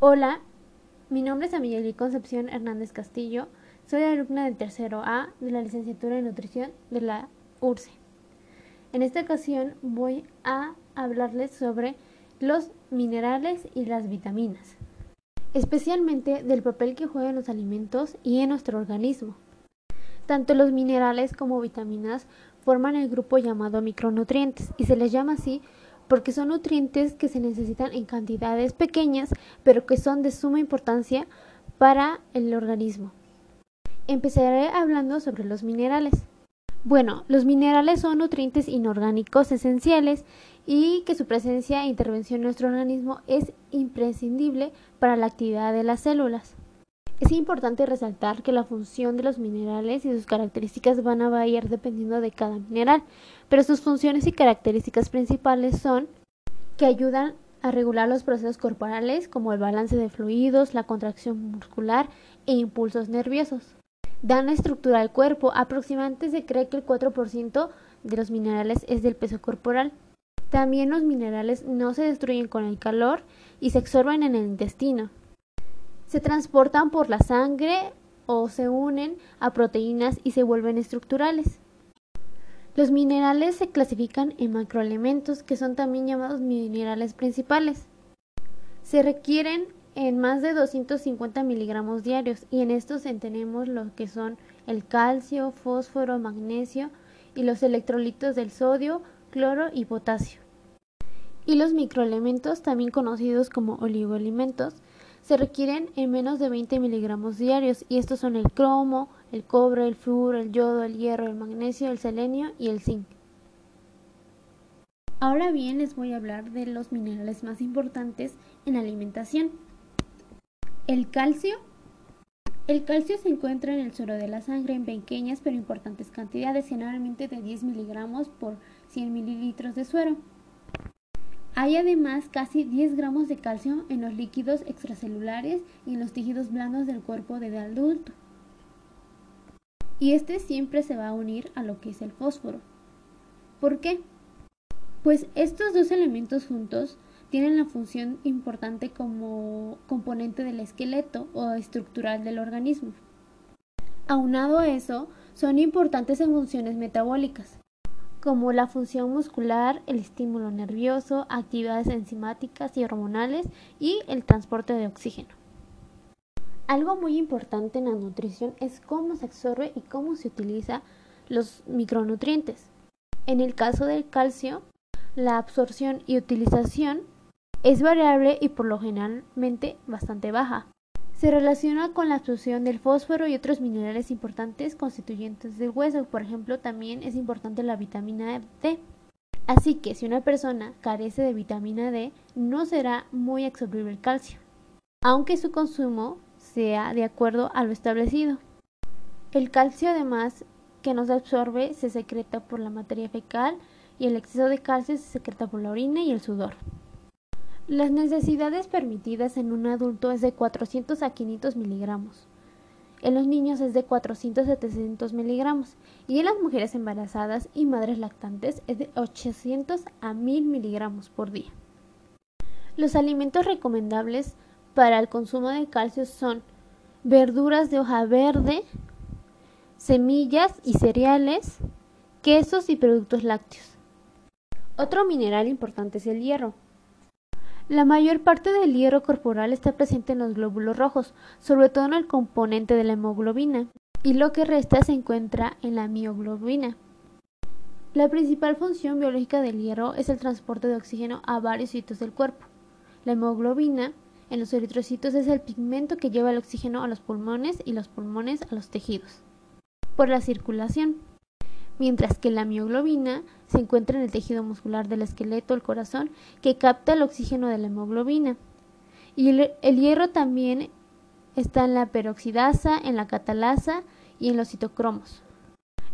Hola, mi nombre es Amiyeli Concepción Hernández Castillo. Soy alumna del tercero A de la licenciatura en nutrición de la URSE. En esta ocasión voy a hablarles sobre los minerales y las vitaminas, especialmente del papel que juegan los alimentos y en nuestro organismo. Tanto los minerales como vitaminas forman el grupo llamado micronutrientes y se les llama así porque son nutrientes que se necesitan en cantidades pequeñas, pero que son de suma importancia para el organismo. Empezaré hablando sobre los minerales. Bueno, los minerales son nutrientes inorgánicos esenciales y que su presencia e intervención en nuestro organismo es imprescindible para la actividad de las células. Es importante resaltar que la función de los minerales y sus características van a variar dependiendo de cada mineral, pero sus funciones y características principales son que ayudan a regular los procesos corporales como el balance de fluidos, la contracción muscular e impulsos nerviosos. Dan estructura al cuerpo, aproximadamente se cree que el 4% de los minerales es del peso corporal. También los minerales no se destruyen con el calor y se absorben en el intestino se transportan por la sangre o se unen a proteínas y se vuelven estructurales. Los minerales se clasifican en macroelementos, que son también llamados minerales principales. Se requieren en más de 250 miligramos diarios y en estos tenemos lo que son el calcio, fósforo, magnesio y los electrolitos del sodio, cloro y potasio. Y los microelementos, también conocidos como oligoelementos, se requieren en menos de 20 miligramos diarios y estos son el cromo, el cobre, el flúor, el yodo, el hierro, el magnesio, el selenio y el zinc. Ahora bien les voy a hablar de los minerales más importantes en alimentación. El calcio. El calcio se encuentra en el suero de la sangre en pequeñas pero importantes cantidades, generalmente de 10 miligramos por 100 mililitros de suero. Hay además casi 10 gramos de calcio en los líquidos extracelulares y en los tejidos blandos del cuerpo de adulto. Y este siempre se va a unir a lo que es el fósforo. ¿Por qué? Pues estos dos elementos juntos tienen la función importante como componente del esqueleto o estructural del organismo. Aunado a eso, son importantes en funciones metabólicas, como la función muscular, el estímulo nervioso, actividades enzimáticas y hormonales y el transporte de oxígeno. Algo muy importante en la nutrición es cómo se absorbe y cómo se utiliza los micronutrientes. En el caso del calcio, la absorción y utilización es variable y por lo generalmente bastante baja. Se relaciona con la absorción del fósforo y otros minerales importantes constituyentes del hueso. Por ejemplo, también es importante la vitamina D. Así que si una persona carece de vitamina D, no será muy absorbible el calcio, aunque su consumo sea de acuerdo a lo establecido. El calcio además que no se absorbe se secreta por la materia fecal y el exceso de calcio se secreta por la orina y el sudor. Las necesidades permitidas en un adulto es de 400 a 500 miligramos. En los niños es de 400 a 700 miligramos y en las mujeres embarazadas y madres lactantes es de 800 a 1000 miligramos por día. Los alimentos recomendables para el consumo de calcio son verduras de hoja verde, semillas y cereales, quesos y productos lácteos. Otro mineral importante es el hierro. La mayor parte del hierro corporal está presente en los glóbulos rojos, sobre todo en el componente de la hemoglobina, y lo que resta se encuentra en la mioglobina. La principal función biológica del hierro es el transporte de oxígeno a varios sitios del cuerpo. La hemoglobina en los eritrocitos es el pigmento que lleva el oxígeno a los pulmones y los pulmones a los tejidos. Por la circulación mientras que la mioglobina se encuentra en el tejido muscular del esqueleto, el corazón, que capta el oxígeno de la hemoglobina. Y el, hierro también está en la peroxidasa, en la catalasa y en los citocromos.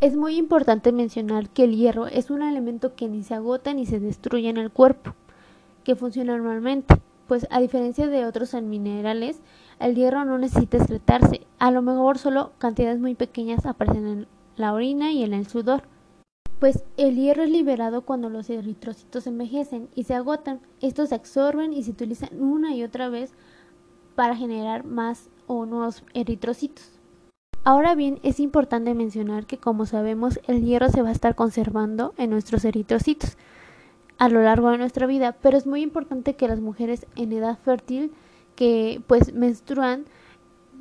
Es muy importante mencionar que el hierro es un elemento que ni se agota ni se destruye en el cuerpo, que funciona normalmente, pues a diferencia de otros minerales, el hierro no necesita excretarse, a lo mejor solo cantidades muy pequeñas aparecen en la orina y en el sudor. Pues el hierro es liberado cuando los eritrocitos envejecen y se agotan. Estos se absorben y se utilizan una y otra vez para generar más o nuevos eritrocitos. Ahora bien, es importante mencionar que como sabemos el hierro se va a estar conservando en nuestros eritrocitos a lo largo de nuestra vida, pero es muy importante que las mujeres en edad fértil que pues menstruan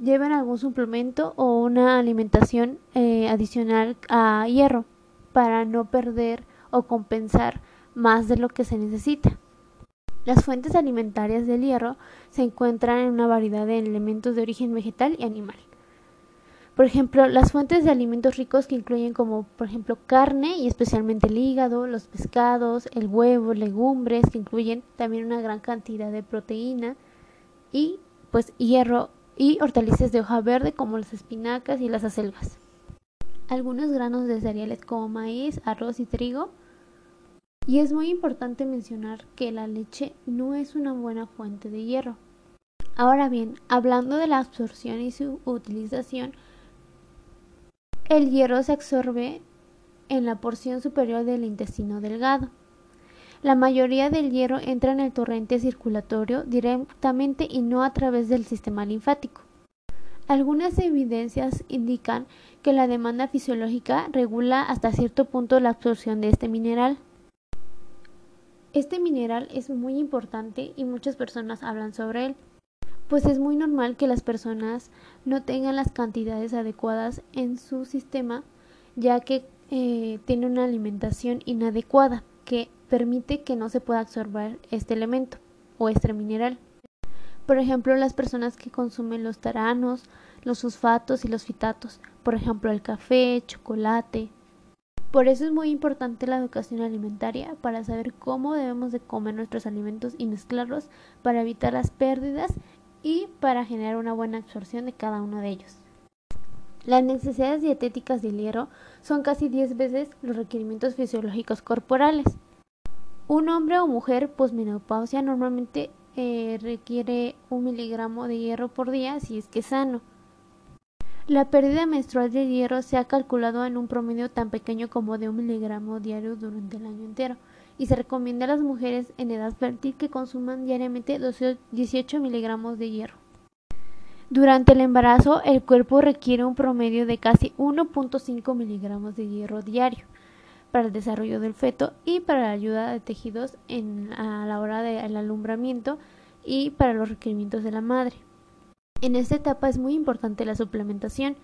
lleven algún suplemento o una alimentación eh, adicional a hierro para no perder o compensar más de lo que se necesita. Las fuentes alimentarias del hierro se encuentran en una variedad de elementos de origen vegetal y animal. Por ejemplo, las fuentes de alimentos ricos que incluyen como por ejemplo carne y especialmente el hígado, los pescados, el huevo, legumbres que incluyen también una gran cantidad de proteína y pues hierro y hortalizas de hoja verde como las espinacas y las acelgas. Algunos granos de cereales como maíz, arroz y trigo. Y es muy importante mencionar que la leche no es una buena fuente de hierro. Ahora bien, hablando de la absorción y su utilización, el hierro se absorbe en la porción superior del intestino delgado. La mayoría del hierro entra en el torrente circulatorio directamente y no a través del sistema linfático. Algunas evidencias indican que la demanda fisiológica regula hasta cierto punto la absorción de este mineral. Este mineral es muy importante y muchas personas hablan sobre él pues es muy normal que las personas no tengan las cantidades adecuadas en su sistema, ya que eh, tiene una alimentación inadecuada que permite que no se pueda absorber este elemento o este mineral. Por ejemplo, las personas que consumen los taranos, los fosfatos y los fitatos, por ejemplo, el café, chocolate. Por eso es muy importante la educación alimentaria para saber cómo debemos de comer nuestros alimentos y mezclarlos para evitar las pérdidas y para generar una buena absorción de cada uno de ellos. Las necesidades dietéticas del hierro son casi 10 veces los requerimientos fisiológicos corporales. Un hombre o mujer posmenopausia normalmente eh, requiere un miligramo de hierro por día si es que es sano. La pérdida menstrual de hierro se ha calculado en un promedio tan pequeño como de un miligramo diario durante el año entero y se recomienda a las mujeres en edad fértil que consuman diariamente 18 miligramos de hierro. Durante el embarazo, el cuerpo requiere un promedio de casi 1.5 miligramos de hierro diario para el desarrollo del feto y para la ayuda de tejidos en, a la hora del alumbramiento y para los requerimientos de la madre. En esta etapa es muy importante la suplementación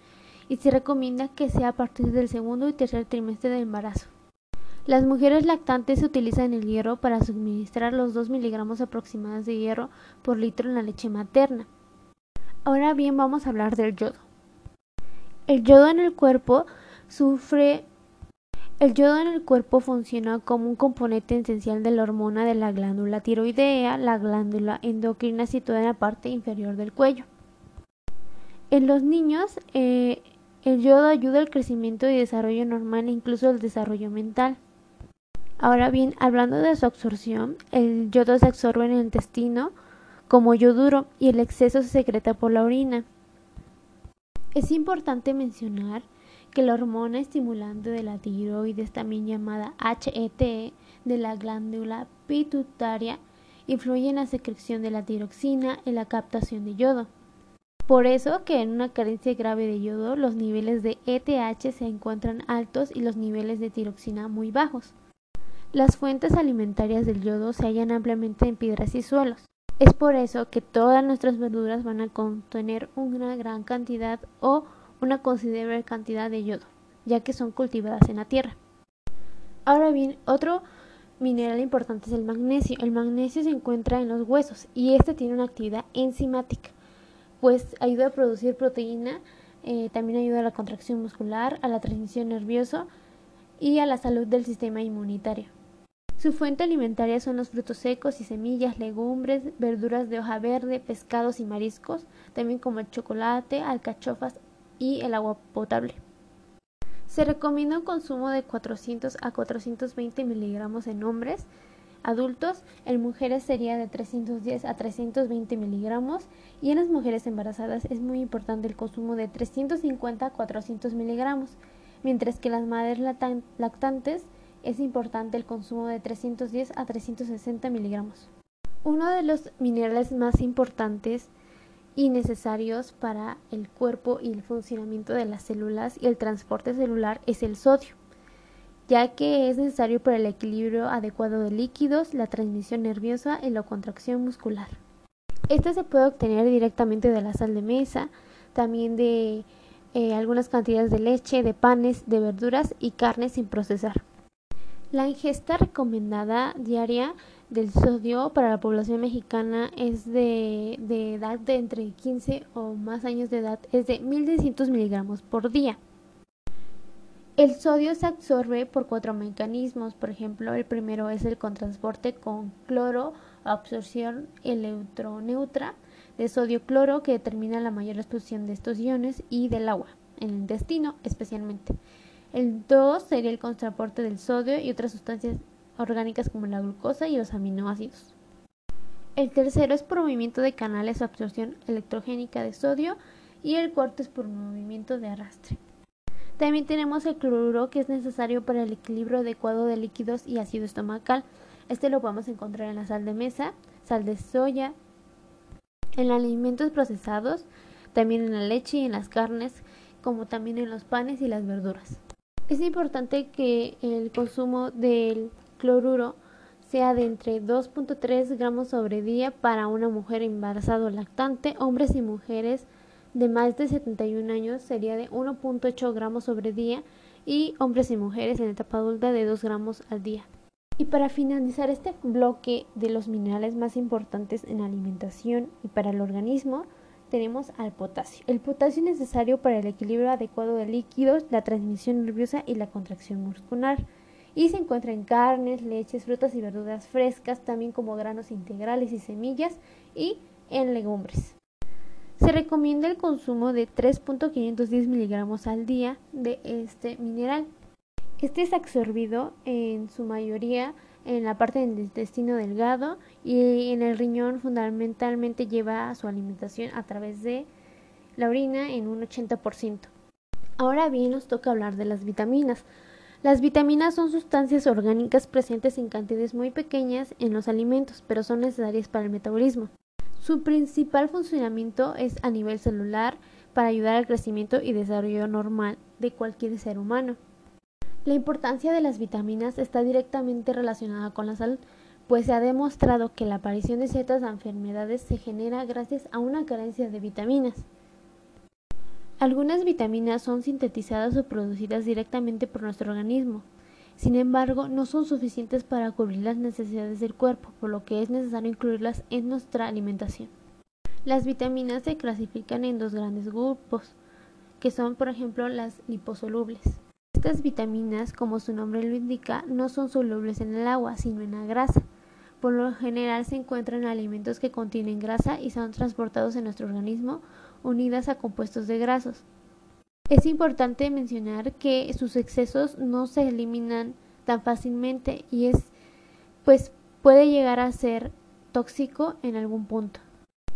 y se recomienda que sea a partir del segundo y tercer trimestre del embarazo. Las mujeres lactantes utilizan el hierro para suministrar los 2 miligramos aproximados de hierro por litro en la leche materna. Ahora bien, vamos a hablar del yodo. El yodo en el cuerpo sufre el yodo en el cuerpo funciona como un componente esencial de la hormona de la glándula tiroidea, la glándula endocrina situada en la parte inferior del cuello. En los niños, eh, el yodo ayuda al crecimiento y desarrollo normal e incluso al desarrollo mental. Ahora bien, hablando de su absorción, el yodo se absorbe en el intestino como yoduro y el exceso se secreta por la orina. Es importante mencionar que la hormona estimulante de la tiroides, también llamada HET, de la glándula pituitaria, influye en la secreción de la tiroxina y la captación de yodo. Por eso que en una carencia grave de yodo los niveles de ETH se encuentran altos y los niveles de tiroxina muy bajos. Las fuentes alimentarias del yodo se hallan ampliamente en piedras y suelos. Es por eso que todas nuestras verduras van a contener una gran cantidad o una considerable cantidad de yodo, ya que son cultivadas en la tierra. Ahora bien, otro mineral importante es el magnesio. El magnesio se encuentra en los huesos y este tiene una actividad enzimática, pues ayuda a producir proteína, eh, también ayuda a la contracción muscular, a la transmisión nerviosa y a la salud del sistema inmunitario. Su fuente alimentaria son los frutos secos y semillas, legumbres, verduras de hoja verde, pescados y mariscos, también como el chocolate, alcachofas y el agua potable. Se recomienda un consumo de 400 a 420 miligramos en hombres adultos, en mujeres sería de 310 a 320 miligramos y en las mujeres embarazadas es muy importante el consumo de 350 a 400 miligramos, mientras que las madres lactantes es importante el consumo de 310 a 360 miligramos. Uno de los minerales más importantes y necesarios para el cuerpo y el funcionamiento de las células y el transporte celular es el sodio, ya que es necesario para el equilibrio adecuado de líquidos, la transmisión nerviosa y la contracción muscular. Esta se puede obtener directamente de la sal de mesa, también de eh, algunas cantidades de leche, de panes, de verduras y carnes sin procesar. La ingesta recomendada diaria del sodio para la población mexicana es de, de, edad de entre 15 o más años de edad, es de 1200 miligramos por día. El sodio se absorbe por cuatro mecanismos, por ejemplo, el primero es el contransporte con cloro, absorción electroneutra de sodio-cloro que determina la mayor explosión de estos iones y del agua, en el intestino especialmente. El 2 sería el contraporte del sodio y otras sustancias orgánicas como la glucosa y los aminoácidos. El tercero es por movimiento de canales o absorción electrogénica de sodio y el cuarto es por movimiento de arrastre. También tenemos el cloruro que es necesario para el equilibrio adecuado de líquidos y ácido estomacal. Este lo podemos encontrar en la sal de mesa, sal de soya, en alimentos procesados, también en la leche y en las carnes, como también en los panes y las verduras. Es importante que el consumo del cloruro sea de entre 2.3 gramos sobre día para una mujer embarazada o lactante, hombres y mujeres de más de 71 años sería de 1.8 gramos sobre día y hombres y mujeres en etapa adulta de 2 gramos al día. Y para finalizar este bloque de los minerales más importantes en alimentación y para el organismo, tenemos al potasio. El potasio es necesario para el equilibrio adecuado de líquidos, la transmisión nerviosa y la contracción muscular. Y se encuentra en carnes, leches, frutas y verduras frescas, también como granos integrales y semillas, y en legumbres. Se recomienda el consumo de 3.510 miligramos al día de este mineral. Este es absorbido en su mayoría en la parte del intestino delgado y en el riñón fundamentalmente lleva su alimentación a través de la orina en un 80%. Ahora bien nos toca hablar de las vitaminas. Las vitaminas son sustancias orgánicas presentes en cantidades muy pequeñas en los alimentos, pero son necesarias para el metabolismo. Su principal funcionamiento es a nivel celular para ayudar al crecimiento y desarrollo normal de cualquier ser humano. La importancia de las vitaminas está directamente relacionada con la salud, pues se ha demostrado que la aparición de ciertas enfermedades se genera gracias a una carencia de vitaminas. Algunas vitaminas son sintetizadas o producidas directamente por nuestro organismo. Sin embargo, no son suficientes para cubrir las necesidades del cuerpo, por lo que es necesario incluirlas en nuestra alimentación. Las vitaminas se clasifican en dos grandes grupos, que son, por ejemplo, las liposolubles. Estas vitaminas, como su nombre lo indica, no son solubles en el agua, sino en la grasa. Por lo general se encuentran en alimentos que contienen grasa y son transportados en nuestro organismo unidas a compuestos de grasos. Es importante mencionar que sus excesos no se eliminan tan fácilmente y es pues puede llegar a ser tóxico en algún punto.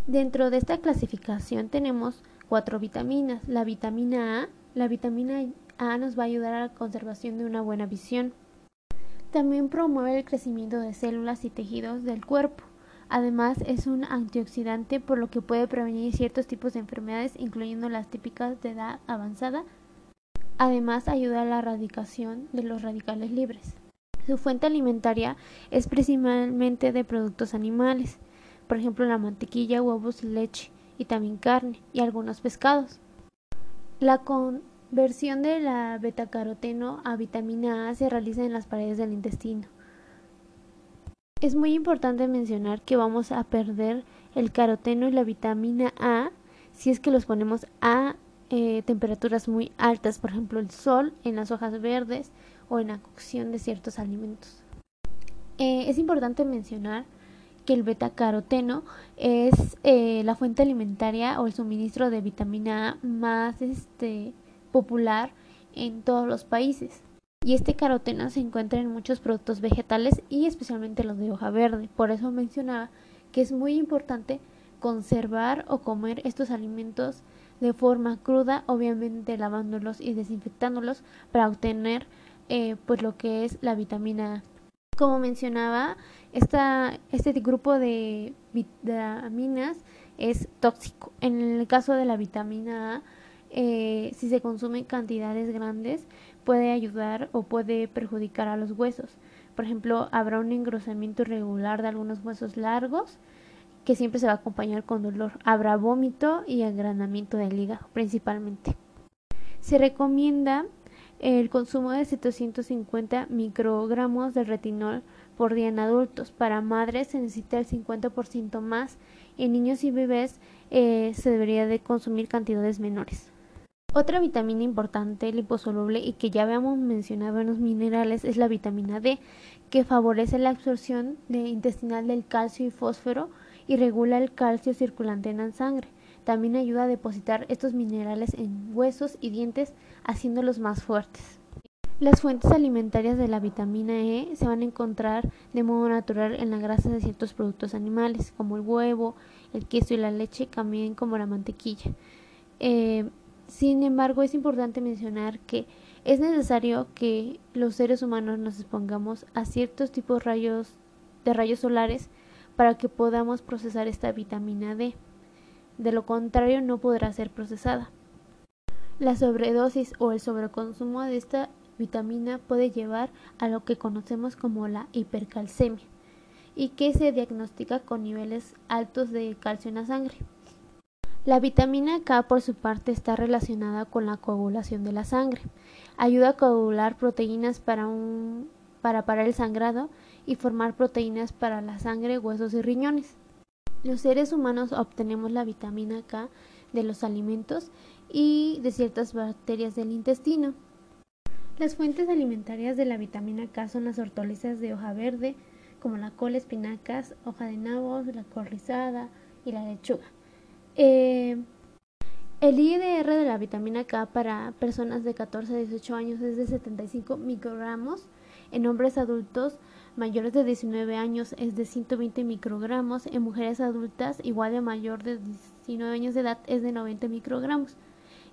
Dentro de esta clasificación tenemos cuatro vitaminas, la vitamina A, la vitamina A nos va a ayudar a la conservación de una buena visión. También promueve el crecimiento de células y tejidos del cuerpo. Además, es un antioxidante por lo que puede prevenir ciertos tipos de enfermedades, incluyendo las típicas de edad avanzada. Además, ayuda a la erradicación de los radicales libres. Su fuente alimentaria es principalmente de productos animales, por ejemplo la mantequilla, huevos, leche y también carne y algunos pescados. La con versión de la betacaroteno a vitamina A se realiza en las paredes del intestino. Es muy importante mencionar que vamos a perder el caroteno y la vitamina A si es que los ponemos a eh, temperaturas muy altas, por ejemplo el sol en las hojas verdes o en la cocción de ciertos alimentos. Eh, es importante mencionar que el betacaroteno es eh, la fuente alimentaria o el suministro de vitamina A más este, popular en todos los países. Y este caroteno se encuentra en muchos productos vegetales y especialmente los de hoja verde. Por eso mencionaba que es muy importante conservar o comer estos alimentos de forma cruda, obviamente lavándolos y desinfectándolos para obtener eh, pues lo que es la vitamina A. Como mencionaba, esta, este grupo de vitaminas es tóxico. En el caso de la vitamina A, eh, si se consume en cantidades grandes, puede ayudar o puede perjudicar a los huesos. Por ejemplo, habrá un engrosamiento irregular de algunos huesos largos que siempre se va a acompañar con dolor. Habrá vómito y agranamiento del hígado principalmente. Se recomienda el consumo de 750 microgramos de retinol por día en adultos. Para madres se necesita el 50% más. En niños y bebés eh, se debería de consumir cantidades menores. Otra vitamina importante, liposoluble y que ya habíamos mencionado en los minerales es la vitamina D, que favorece la absorción de intestinal del calcio y fósforo y regula el calcio circulante en la sangre. También ayuda a depositar estos minerales en huesos y dientes, haciéndolos más fuertes. Las fuentes alimentarias de la vitamina E se van a encontrar de modo natural en la grasa de ciertos productos animales, como el huevo, el queso y la leche, también como la mantequilla. Eh, sin embargo, es importante mencionar que es necesario que los seres humanos nos expongamos a ciertos tipos de rayos solares para que podamos procesar esta vitamina D. De lo contrario, no podrá ser procesada. La sobredosis o el sobreconsumo de esta vitamina puede llevar a lo que conocemos como la hipercalcemia y que se diagnostica con niveles altos de calcio en la sangre. La vitamina K por su parte está relacionada con la coagulación de la sangre. Ayuda a coagular proteínas para, un, para parar el sangrado y formar proteínas para la sangre, huesos y riñones. Los seres humanos obtenemos la vitamina K de los alimentos y de ciertas bacterias del intestino. Las fuentes alimentarias de la vitamina K son las hortalizas de hoja verde, como la col, espinacas, hoja de nabos, la col rizada y la lechuga. Eh, el IDR de la vitamina K para personas de 14 a 18 años es de 75 microgramos. En hombres adultos mayores de 19 años es de 120 microgramos. En mujeres adultas igual de mayor de 19 años de edad es de 90 microgramos.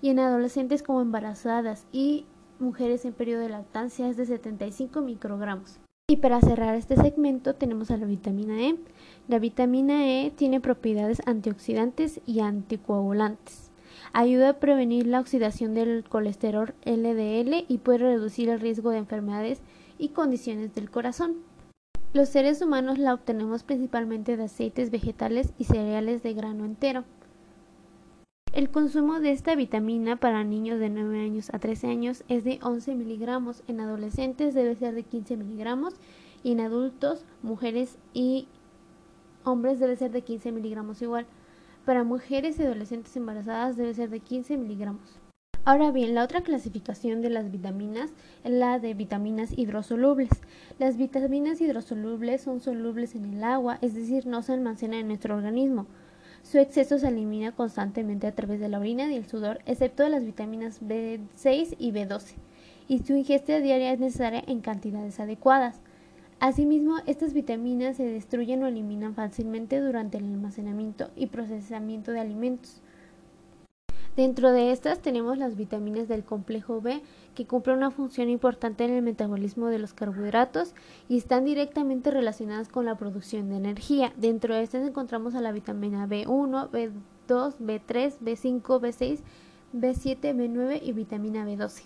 Y en adolescentes como embarazadas y mujeres en periodo de lactancia es de 75 microgramos. Y para cerrar este segmento tenemos a la vitamina E. La vitamina E tiene propiedades antioxidantes y anticoagulantes. Ayuda a prevenir la oxidación del colesterol LDL y puede reducir el riesgo de enfermedades y condiciones del corazón. Los seres humanos la obtenemos principalmente de aceites vegetales y cereales de grano entero. El consumo de esta vitamina para niños de 9 años a 13 años es de 11 miligramos, en adolescentes debe ser de 15 miligramos y en adultos, mujeres y hombres debe ser de 15 miligramos igual. Para mujeres y adolescentes embarazadas debe ser de 15 miligramos. Ahora bien, la otra clasificación de las vitaminas es la de vitaminas hidrosolubles. Las vitaminas hidrosolubles son solubles en el agua, es decir, no se almacenan en nuestro organismo. Su exceso se elimina constantemente a través de la orina y el sudor, excepto las vitaminas B6 y B12, y su ingesta diaria es necesaria en cantidades adecuadas. Asimismo, estas vitaminas se destruyen o eliminan fácilmente durante el almacenamiento y procesamiento de alimentos. Dentro de estas tenemos las vitaminas del complejo B, que cumplen una función importante en el metabolismo de los carbohidratos y están directamente relacionadas con la producción de energía. Dentro de estas encontramos a la vitamina B1, B2, B3, B5, B6, B7, B9 y vitamina B12.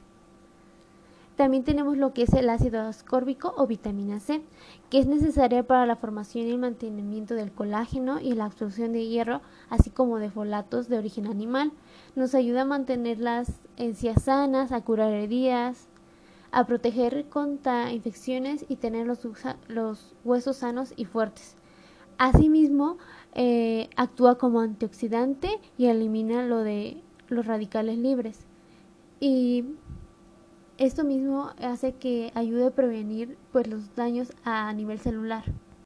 También tenemos lo que es el ácido ascórbico o vitamina C, que es necesaria para la formación y el mantenimiento del colágeno y la absorción de hierro, así como de folatos de origen animal. Nos ayuda a mantener las encías sanas, a curar heridas, a proteger contra infecciones y tener los, huesos sanos y fuertes. Asimismo, eh, actúa como antioxidante y elimina lo de los radicales libres. Y esto mismo hace que ayude a prevenir pues, los daños a nivel celular.